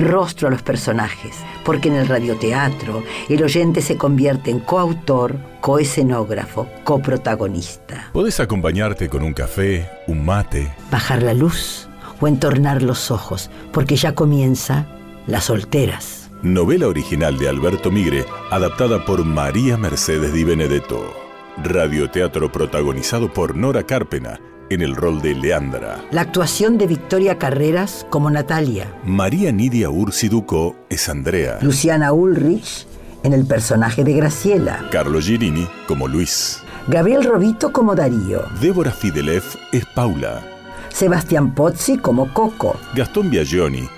rostro a los personajes, porque en el radioteatro el oyente se convierte en coautor, coescenógrafo, coprotagonista. Podés acompañarte con un café, un mate, Bajar la luz o entornar los ojos, porque ya comienza Las Solteras. novela original de Alberto Migre, adaptada por María Mercedes Di Benedetto. Radioteatro protagonizado por Nora Carpena en el rol de Leandra. La actuación de Victoria Carreras como Natalia, María Nidia Ursiduco es Andrea. Luciana Ulrich en el personaje de Graciela, Carlo Girini como Luis. Gabriel Robito como Darío, Débora Fidelev es Paula. Sebastián Pozzi como Coco, Gastón Biagioni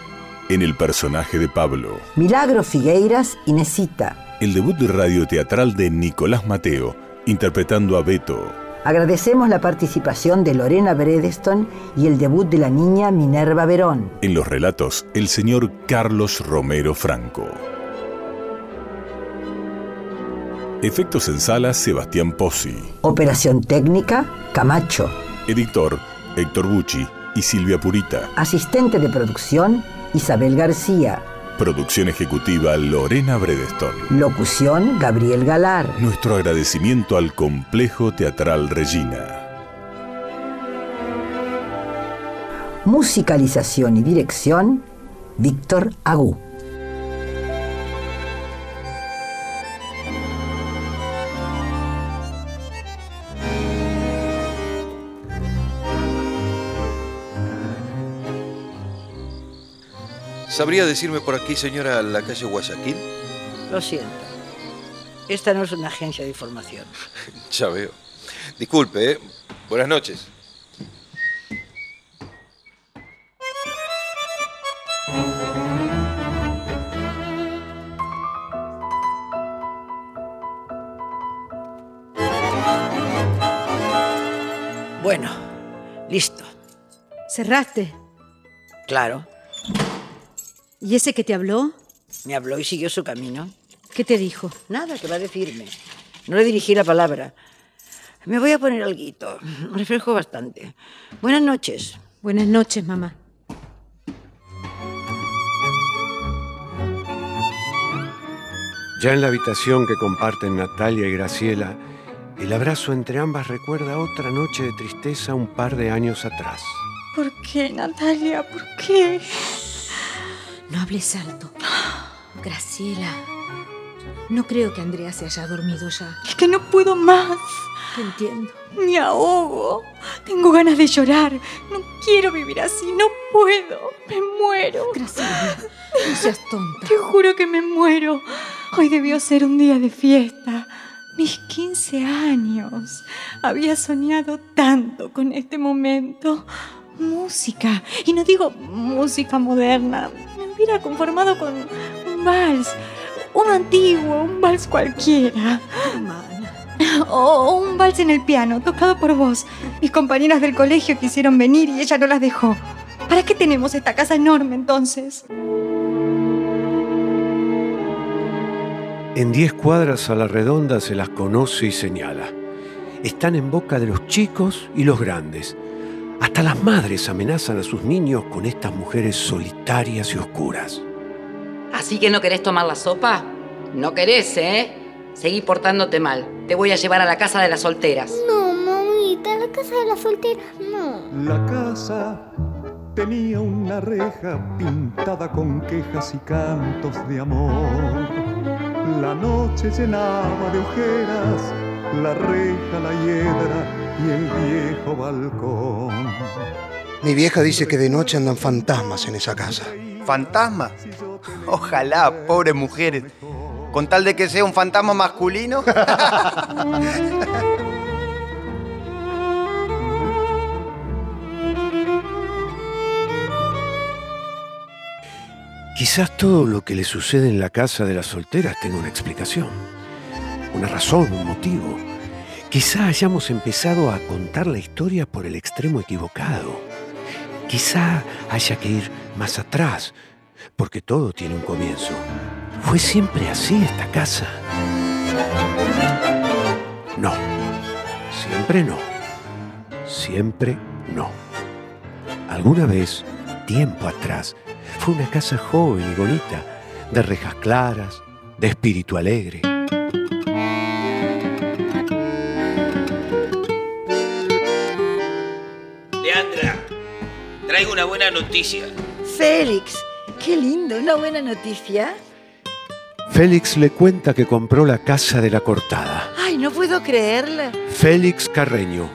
en el personaje de Pablo. Milagro Figueiras y Nesita. El debut radioteatral de Nicolás Mateo, interpretando a Beto. Agradecemos la participación de Lorena Bredeston y el debut de la niña Minerva Verón. En los relatos, el señor Carlos Romero Franco. Efectos en sala, Sebastián Pozzi. Operación técnica, Camacho. Editor, Héctor Bucci y Silvia Purita. Asistente de producción, Isabel García. Producción ejecutiva, Lorena Bredeston. Locución, Gabriel Galar. Nuestro agradecimiento al Complejo Teatral Regina. Musicalización y dirección, Víctor Agú. ¿Sabría decirme por aquí, señora, la calle Guayaquil? Lo siento. Esta no es una agencia de información. Ya veo. Disculpe, ¿eh? Buenas noches. Bueno, listo. ¿Cerraste? Claro. ¿Y ese que te habló? Me habló y siguió su camino. ¿Qué te dijo? Nada que va a decirme. No le dirigí la palabra. Me voy a poner alguito. Reflejo bastante. Buenas noches. Buenas noches, mamá. Ya en la habitación que comparten Natalia y Graciela, el abrazo entre ambas recuerda otra noche de tristeza un par de años atrás. ¿Por qué, Natalia? ¿Por qué? No hables alto. Graciela. No creo que Andrea se haya dormido ya. Es que no puedo más. Te entiendo. Me ahogo. Tengo ganas de llorar. No quiero vivir así. No puedo. Me muero. Graciela, no seas tonta. Te juro que me muero. Hoy debió ser un día de fiesta. Mis 15 años. Había soñado tanto con este momento. Música. Y no digo música moderna. Hubiera conformado con un vals. Uno antiguo, un vals cualquiera. O un vals en el piano, tocado por vos. Mis compañeras del colegio quisieron venir y ella no las dejó. ¿Para qué tenemos esta casa enorme entonces? En 10 cuadras a la redonda se las conoce y señala. Están en boca de los chicos y los grandes. Hasta las madres amenazan a sus niños con estas mujeres solitarias y oscuras. ¿Así que no querés tomar la sopa? No querés, ¿eh? Seguí portándote mal. Te voy a llevar a la casa de las solteras. No, mamita, la casa de las solteras no. La casa tenía una reja pintada con quejas y cantos de amor. La noche llenaba de ojeras la reja, la hiedra y el viejo balcón. Mi vieja dice que de noche andan fantasmas en esa casa. ¿Fantasma? Ojalá, pobres mujeres. Con tal de que sea un fantasma masculino. Quizás todo lo que le sucede en la casa de las solteras tenga una explicación, una razón, un motivo. Quizá hayamos empezado a contar la historia por el extremo equivocado. Quizá haya que ir más atrás, porque todo tiene un comienzo. ¿Fue siempre así esta casa? No, siempre no. Siempre no. Alguna vez, tiempo atrás, fue una casa joven y bonita, de rejas claras, de espíritu alegre. Buena noticia. Félix, qué lindo, una buena noticia. Félix le cuenta que compró la casa de la cortada. Ay, no puedo creerla. Félix Carreño,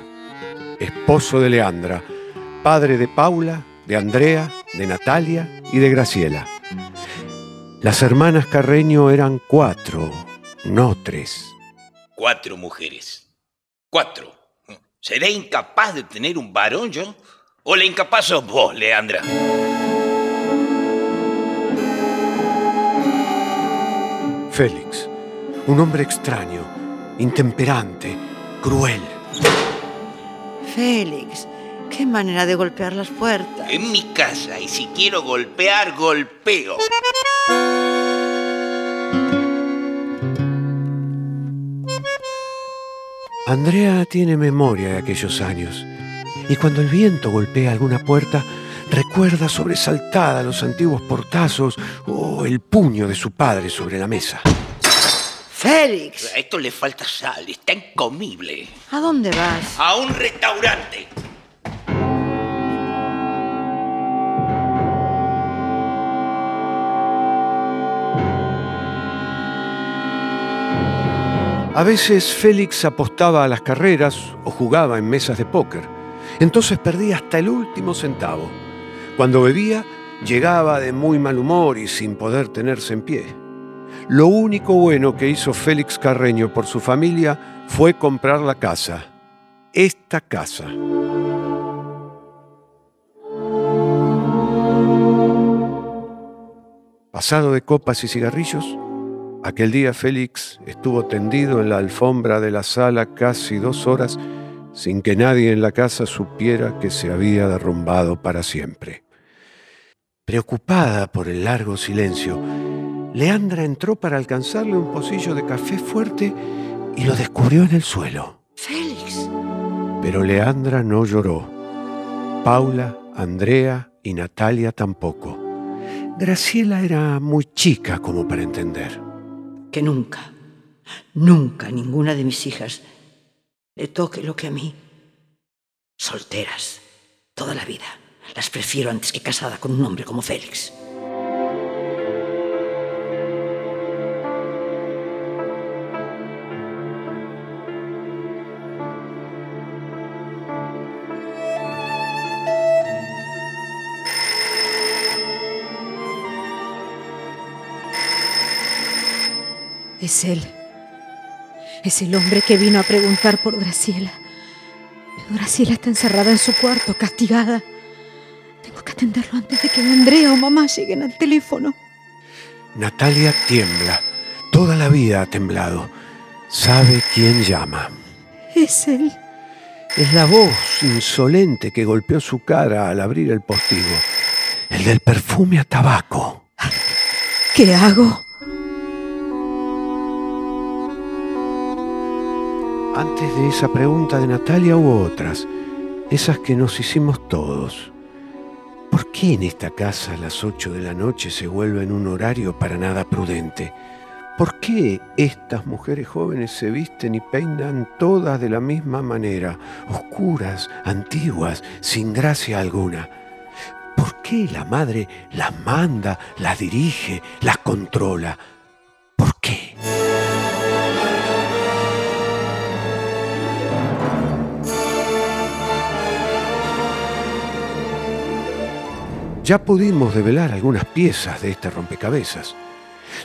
esposo de Leandra, padre de Paula, de Andrea, de Natalia y de Graciela. Las hermanas Carreño eran cuatro, no tres. Cuatro mujeres. Cuatro. ¿Seré incapaz de tener un varón yo? ¿O la incapaz sos vos, Leandra? Félix, un hombre extraño, intemperante, cruel. Félix, qué manera de golpear las puertas. En mi casa, y si quiero golpear, golpeo. Andrea tiene memoria de aquellos años, y cuando el viento golpea alguna puerta, recuerda sobresaltada los antiguos portazos o el puño de su padre sobre la mesa. Félix, A esto le falta sal, está incomible. ¿a dónde vas? A un restaurante. A veces Félix apostaba a las carreras o jugaba en mesas de póker. Entonces perdía hasta el último centavo. Cuando bebía, llegaba de muy mal humor y sin poder tenerse en pie. Lo único bueno que hizo Félix Carreño por su familia fue comprar la casa. Esta casa. Pasado de copas y cigarrillos, aquel día Félix estuvo tendido en la alfombra de la sala casi dos horas sin que nadie en la casa supiera que se había derrumbado para siempre. Preocupada por el largo silencio, Leandra entró para alcanzarle un pocillo de café fuerte y lo descubrió en el suelo. Félix. Pero Leandra no lloró. Paula, Andrea y Natalia tampoco. Graciela era muy chica como para entender. Que nunca, nunca ninguna de mis hijas le toque lo que a mí. Solteras, toda la vida. Las prefiero antes que casada con un hombre como Félix. Es él. Es el hombre que vino a preguntar por Graciela. Pero Graciela está encerrada en su cuarto, castigada. Tengo que atenderlo antes de que Andrea o mamá lleguen al teléfono. Natalia tiembla. Toda la vida ha temblado. Sabe quién llama. Es él. Es la voz insolente que golpeó su cara al abrir el postigo. El del perfume a tabaco. ¿Qué hago? Antes de esa pregunta de Natalia hubo otras, esas que nos hicimos todos. ¿Por qué en esta casa a las 8 de la noche se vuelve en un horario para nada prudente? ¿Por qué estas mujeres jóvenes se visten y peinan todas de la misma manera, oscuras, antiguas, sin gracia alguna? ¿Por qué la madre las manda, las dirige, las controla? Ya pudimos develar algunas piezas de este rompecabezas.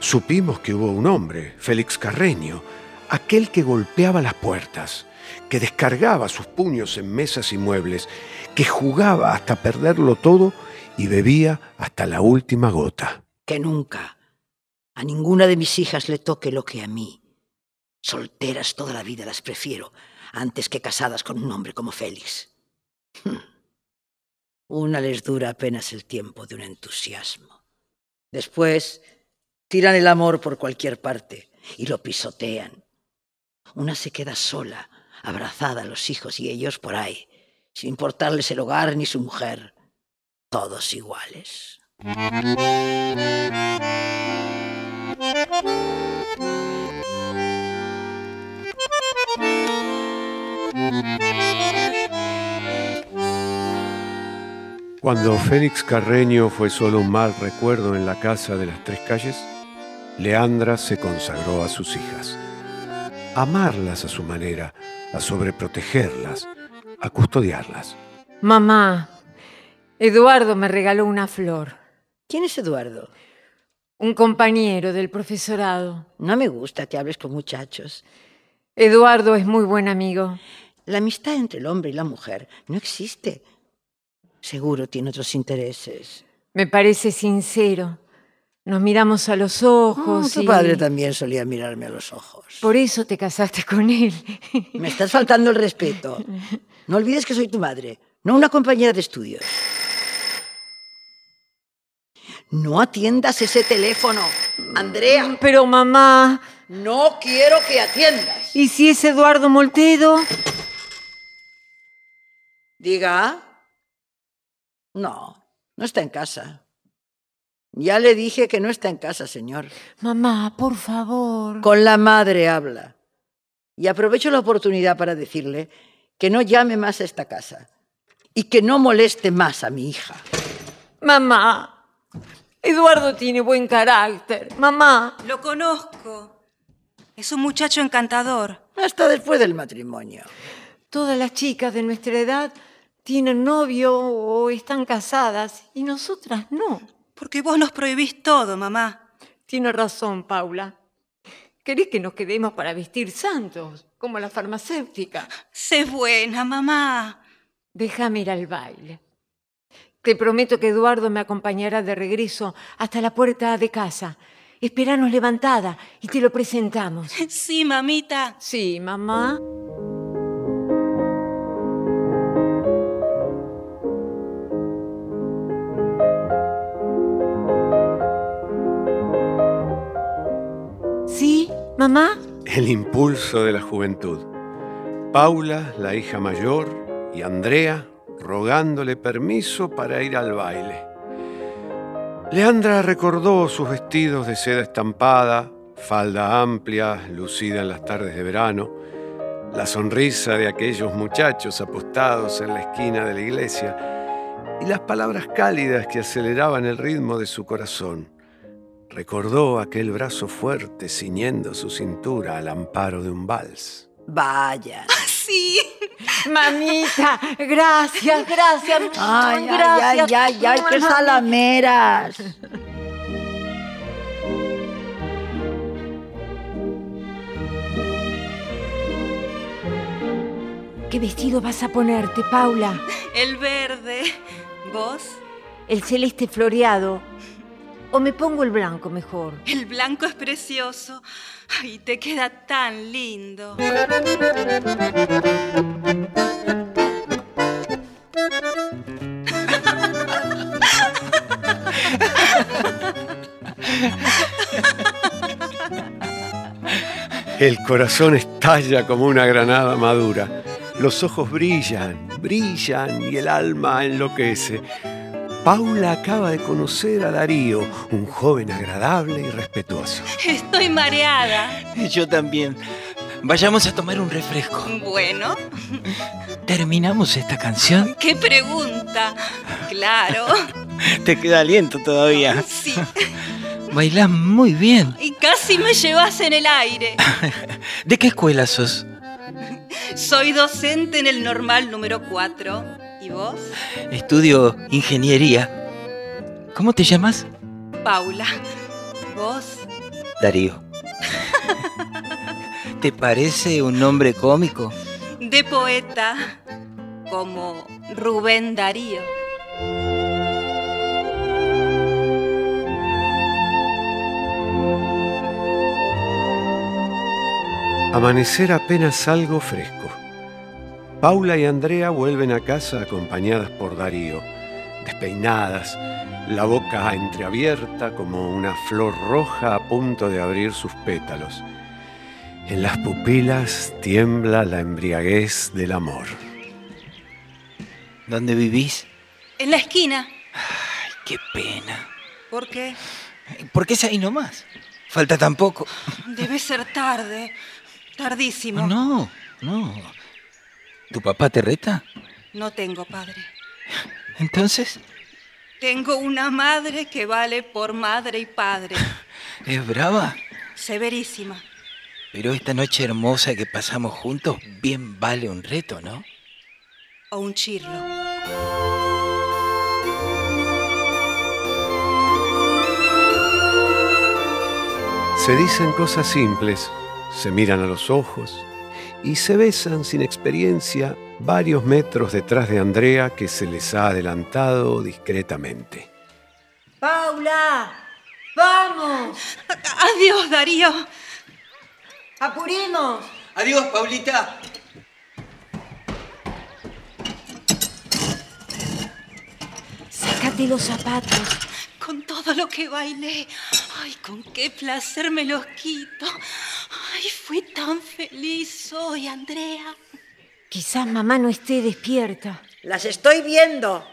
Supimos que hubo un hombre, Félix Carreño, aquel que golpeaba las puertas, que descargaba sus puños en mesas y muebles, que jugaba hasta perderlo todo y bebía hasta la última gota. Que nunca a ninguna de mis hijas le toque lo que a mí. Solteras toda la vida las prefiero antes que casadas con un hombre como Félix. Una les dura apenas el tiempo de un entusiasmo. Después tiran el amor por cualquier parte y lo pisotean. Una se queda sola, abrazada a los hijos y ellos por ahí, sin importarles el hogar ni su mujer, todos iguales. Cuando Félix Carreño fue solo un mal recuerdo en la casa de las tres calles, Leandra se consagró a sus hijas. A amarlas a su manera, a sobreprotegerlas, a custodiarlas. Mamá, Eduardo me regaló una flor. ¿Quién es Eduardo? Un compañero del profesorado. No me gusta que hables con muchachos. Eduardo es muy buen amigo. La amistad entre el hombre y la mujer no existe. Seguro tiene otros intereses. Me parece sincero. Nos miramos a los ojos. tu y... padre también solía mirarme a los ojos. Por eso te casaste con él. Me estás faltando el respeto. No olvides que soy tu madre, no una compañera de estudios. No atiendas ese teléfono, Andrea. Pero mamá. No quiero que atiendas. ¿Y si es Eduardo Moltedo? Diga. No, no está en casa. Ya le dije que no está en casa, señor. Mamá, por favor. Con la madre habla. Y aprovecho la oportunidad para decirle que no llame más a esta casa y que no moleste más a mi hija. Mamá, Eduardo tiene buen carácter. Mamá. Lo conozco. Es un muchacho encantador. Hasta después del matrimonio. Todas las chicas de nuestra edad tienen novio o están casadas y nosotras no. Porque vos nos prohibís todo, mamá. Tiene razón, Paula. ¿Querés que nos quedemos para vestir santos, como la farmacéutica? Sé buena, mamá. Déjame ir al baile. Te prometo que Eduardo me acompañará de regreso hasta la puerta de casa. Esperanos levantada y te lo presentamos. Sí, mamita. Sí, mamá. Mamá? El impulso de la juventud. Paula, la hija mayor, y Andrea rogándole permiso para ir al baile. Leandra recordó sus vestidos de seda estampada, falda amplia, lucida en las tardes de verano, la sonrisa de aquellos muchachos apostados en la esquina de la iglesia y las palabras cálidas que aceleraban el ritmo de su corazón. Recordó aquel brazo fuerte ciñendo su cintura al amparo de un vals. Vaya. Sí. Mamita, gracias, gracias. Ay, gracias. ay, ay, ay, ay, qué salameras. ¿Qué vestido vas a ponerte, Paula? El verde. ¿Vos? El celeste floreado. ¿O me pongo el blanco mejor? El blanco es precioso. Ay, te queda tan lindo. El corazón estalla como una granada madura. Los ojos brillan, brillan y el alma enloquece. Paula acaba de conocer a Darío, un joven agradable y respetuoso. Estoy mareada. Yo también. Vayamos a tomar un refresco. Bueno, ¿Terminamos esta canción? qué pregunta. Claro. Te queda aliento todavía. Sí. Bailás muy bien. Y casi me llevas en el aire. ¿De qué escuela sos? Soy docente en el normal número 4. ¿Y vos? Estudio ingeniería. ¿Cómo te llamas? Paula. ¿Vos? Darío. ¿Te parece un nombre cómico? De poeta, como Rubén Darío. Amanecer apenas algo fresco. Paula y Andrea vuelven a casa acompañadas por Darío, despeinadas, la boca entreabierta como una flor roja a punto de abrir sus pétalos. En las pupilas tiembla la embriaguez del amor. ¿Dónde vivís? En la esquina. Ay, qué pena. ¿Por qué? ¿Por qué es ahí nomás? Falta tan poco. Debe ser tarde. Tardísimo. No, no. ¿Tu papá te reta? No tengo padre. Entonces, Tengo una madre que vale por madre y padre. ¿es brava? Severísima. Pero esta noche hermosa que pasamos juntos bien vale un reto, ¿no? O un chirlo. Se dicen cosas simples, se miran a los ojos y se besan sin experiencia varios metros detrás de Andrea que se les ha adelantado discretamente. Paula, vamos, Adiós, Darío. apuremos. Adiós, Paulita. Sácate los zapatos. Con todo lo que bailé. Ay, con qué placer me los quito. Fui tan feliz hoy, Andrea. Quizás mamá no esté despierta. Las estoy viendo.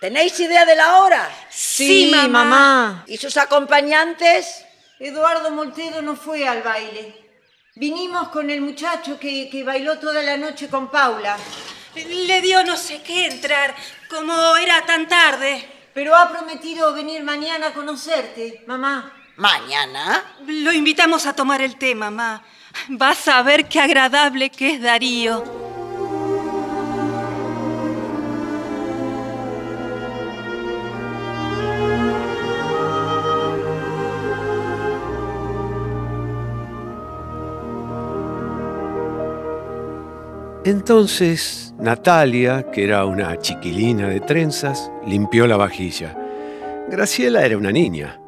¿Tenéis idea de la hora? Sí, mamá. ¿Y sus acompañantes? Eduardo Moltero no fue al baile. Vinimos con el muchacho que, que bailó toda la noche con Paula. Le dio no sé qué entrar, como era tan tarde. Pero ha prometido venir mañana a conocerte, mamá. ¿Mañana? Lo invitamos a tomar el té, mamá. Vas a ver qué agradable que es Darío. Entonces Natalia, que era una chiquilina de trenzas, limpió la vajilla. Graciela era una niña.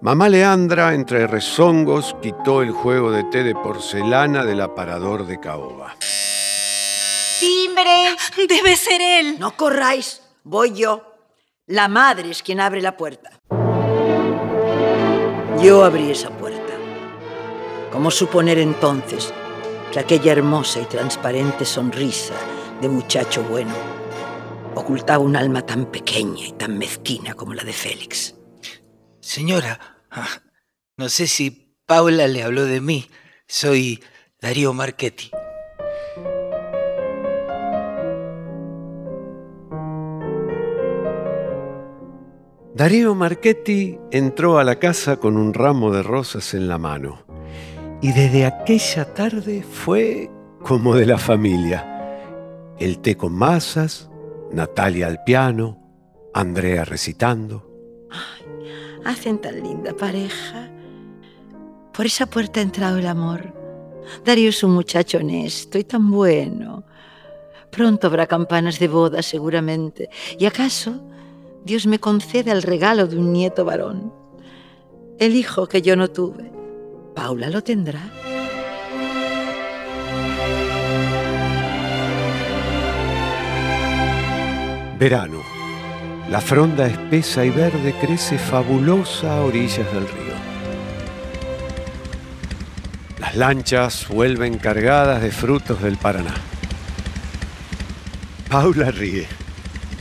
Mamá Leandra, entre rezongos, quitó el juego de té de porcelana del aparador de caoba. ¡Timbre! Debe ser él. No corráis, voy yo. La madre es quien abre la puerta. Yo abrí esa puerta. ¿Cómo suponer entonces que aquella hermosa y transparente sonrisa de muchacho bueno ocultaba un alma tan pequeña y tan mezquina como la de Félix? Señora, no sé si Paula le habló de mí. Soy Darío Marchetti. Darío Marchetti entró a la casa con un ramo de rosas en la mano. Y desde aquella tarde fue como de la familia. El té con masas, Natalia al piano, Andrea recitando. Hacen tan linda pareja. Por esa puerta ha entrado el amor. Darío es un muchacho honesto y tan bueno. Pronto habrá campanas de boda, seguramente. ¿Y acaso Dios me concede el regalo de un nieto varón? El hijo que yo no tuve. Paula lo tendrá. Verano. La fronda espesa y verde crece fabulosa a orillas del río. Las lanchas vuelven cargadas de frutos del Paraná. Paula ríe.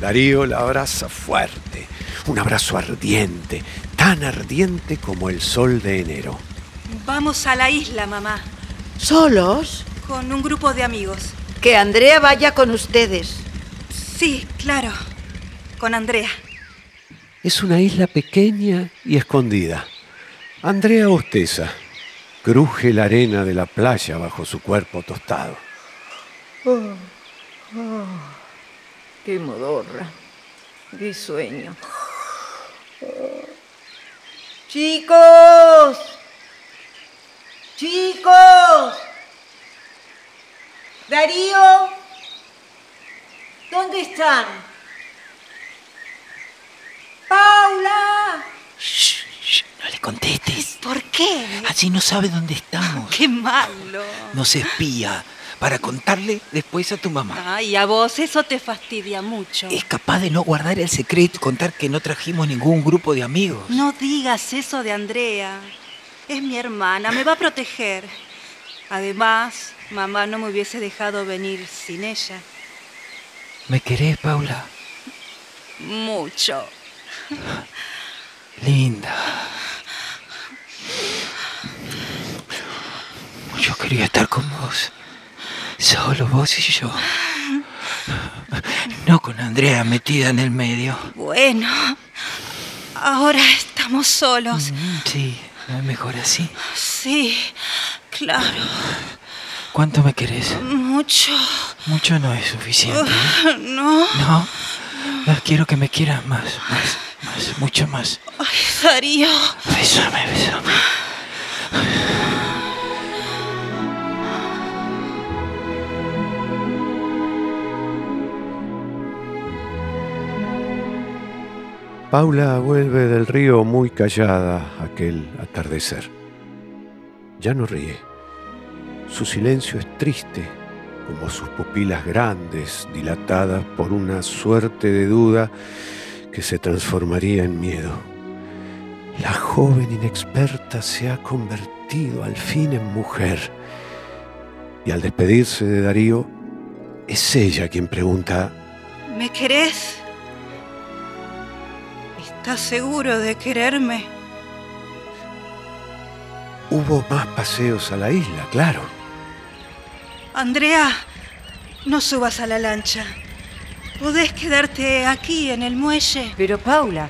Darío la abraza fuerte. Un abrazo ardiente, tan ardiente como el sol de enero. Vamos a la isla, mamá, ¿Solos? con un grupo de amigos. Que Andrea vaya con ustedes. Sí, claro, con Andrea. Es una isla pequeña y escondida. Andrea bosteza. Cruje la arena de la playa bajo su cuerpo tostado. Oh, oh, qué modorra, qué sueño. Chicos, chicos. Darío, ¿dónde están? Paula. No le contestes. ¿Por qué? qué? Así no sabe dónde estamos. Qué malo. Nos espía para contarle después a tu mamá. Ay, a vos eso te fastidia mucho. Es capaz de no guardar el secreto y contar que no trajimos ningún grupo de amigos. No digas eso de Andrea. Es mi hermana, me va a proteger. Además, mamá no me hubiese dejado venir sin ella. ¿Me querés, Paula? Mucho. Linda. Yo quería estar con vos. Solo vos y yo. No con Andrea metida en el medio. Bueno, ahora estamos solos. Sí, ¿no es mejor así? Sí, claro. ¿Cuánto me querés? Mucho. Mucho no es suficiente. ¿eh? No. No. No, Quiero que me quieras más, más, más, mucho más. Ay, Darío. Bésame, bésame. Paula vuelve del río muy callada aquel atardecer. Ya no ríe. Su silencio es triste, como sus pupilas grandes, dilatadas por una suerte de duda que se transformaría en miedo. La joven inexperta se ha convertido al fin en mujer. Y al despedirse de Darío, es ella quien pregunta, ¿Me querés? ¿Estás seguro de quererme? hubo más paseos a la isla, claro. Andrea, no subas a la lancha. Podés quedarte aquí en el muelle. Pero Paula,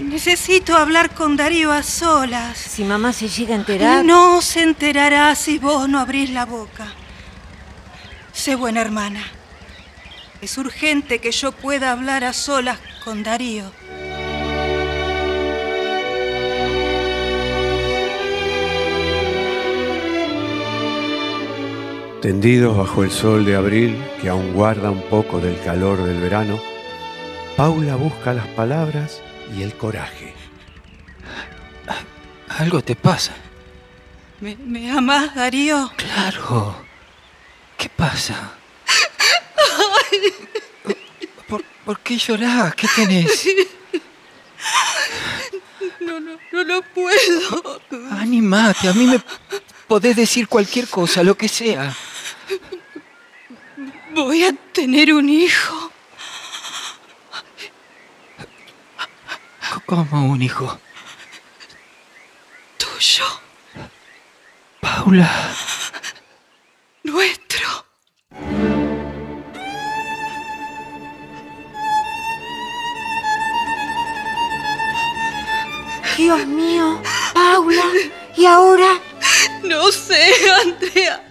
Necesito hablar con Darío a solas. si mamá se llega a enterar... No se enterará si vos no abrís la boca. Sé buena hermana. Es urgente que yo pueda hablar a solas con Darío. Tendidos bajo el sol de abril, que aún guarda un poco del calor del verano, Paula busca las palabras y el coraje. Algo te pasa. ¿Me, me amás, Darío? Claro. ¿Qué pasa? ¿Por, por qué llorás? ¿Qué tenés? No, no, no lo puedo. Animate, a mí me podés decir cualquier cosa, lo que sea. Voy a tener un hijo. ¿Cómo un hijo? Tuyo. Paula. Nuestro. Dios mío, Paula, ¿y ahora? No sé, Andrea.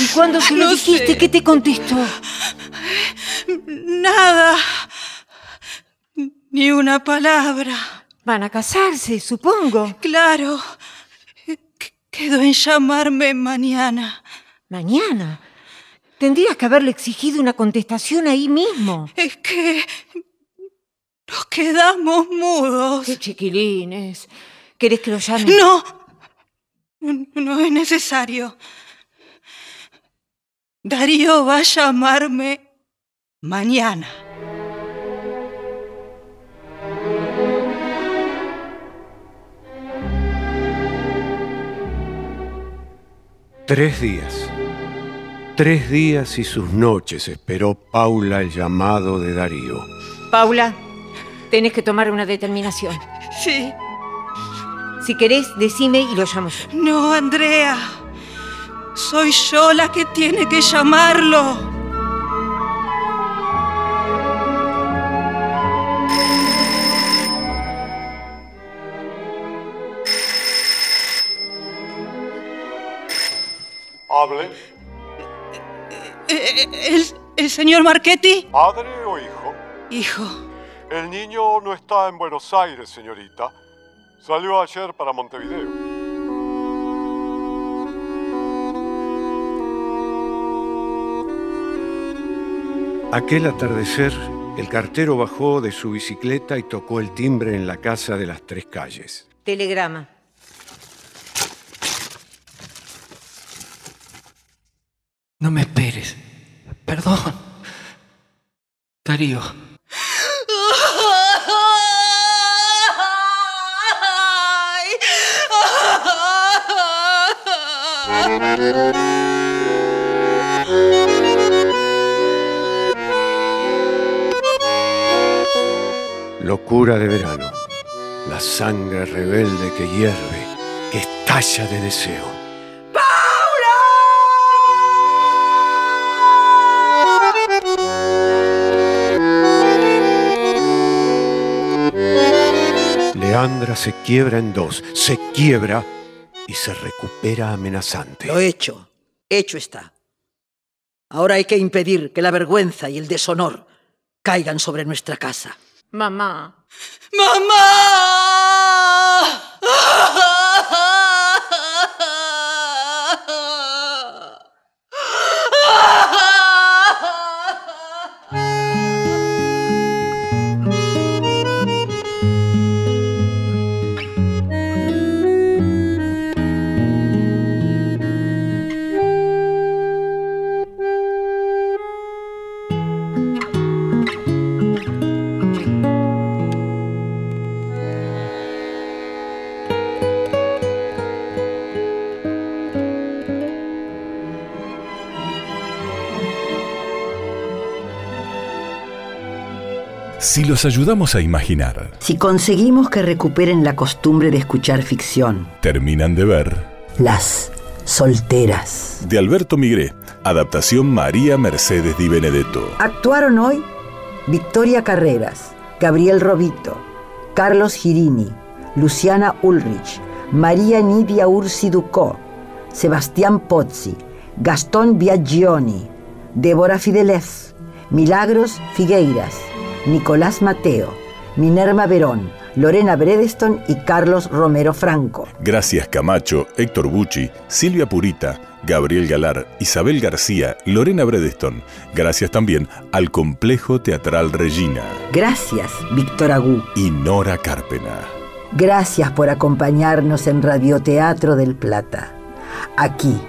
¿Y cuando se lo No dijiste, sé. qué te contestó? Nada. Ni una palabra. Van a casarse, supongo. Claro. Qu- Quedó en llamarme mañana. Mañana. Tendrías que haberle exigido una contestación ahí mismo. Es que nos quedamos mudos. Qué chiquilines. ¿Querés que lo llame? No. No, no es necesario. Darío va a llamarme mañana. Tres días. Tres días y sus noches esperó Paula el llamado de Darío. Paula, tenés que tomar una determinación. Sí. Si querés, decime y lo llamo. No, Andrea. Soy yo la que tiene que llamarlo. Hable. Eh, ¿El, el señor Marchetti? ¿Padre o hijo? Hijo. El niño no está en Buenos Aires, señorita. Salió ayer para Montevideo. Aquel atardecer, el cartero bajó de su bicicleta y tocó el timbre en la casa de las tres calles. Telegrama. No me esperes. Perdón. Darío. Locura de verano. La sangre rebelde que hierve, que estalla de deseo. Leandra se quiebra en dos, se quiebra y se recupera amenazante. Lo hecho, hecho está. Ahora hay que impedir que la vergüenza y el deshonor caigan sobre nuestra casa. Mamá. Si los ayudamos a imaginar, Si conseguimos que recuperen la costumbre de escuchar ficción, terminan de ver las solteras. de Alberto Migré, adaptación María Mercedes Di Benedetto. Actuaron hoy Victoria Carreras, Gabriel Robito, Carlos Girini, Luciana Ulrich, María Nidia Ursi Ducó, Sebastián Pozzi, Gastón Biaggioni, Débora Fidelez, Milagros Figueiras, Nicolás Mateo, Minerva Verón, Lorena Bredeston y Carlos Romero Franco. Gracias Camacho, Héctor Bucci, Silvia Purita, Gabriel Galar, Isabel García, Lorena Bredeston. Gracias también al Complejo Teatral Regina Gracias, Víctor Agú. y Nora Carpena. Gracias por acompañarnos en Radioteatro del Plata. Aquí,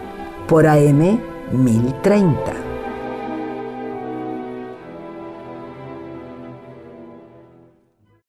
por AM 1030.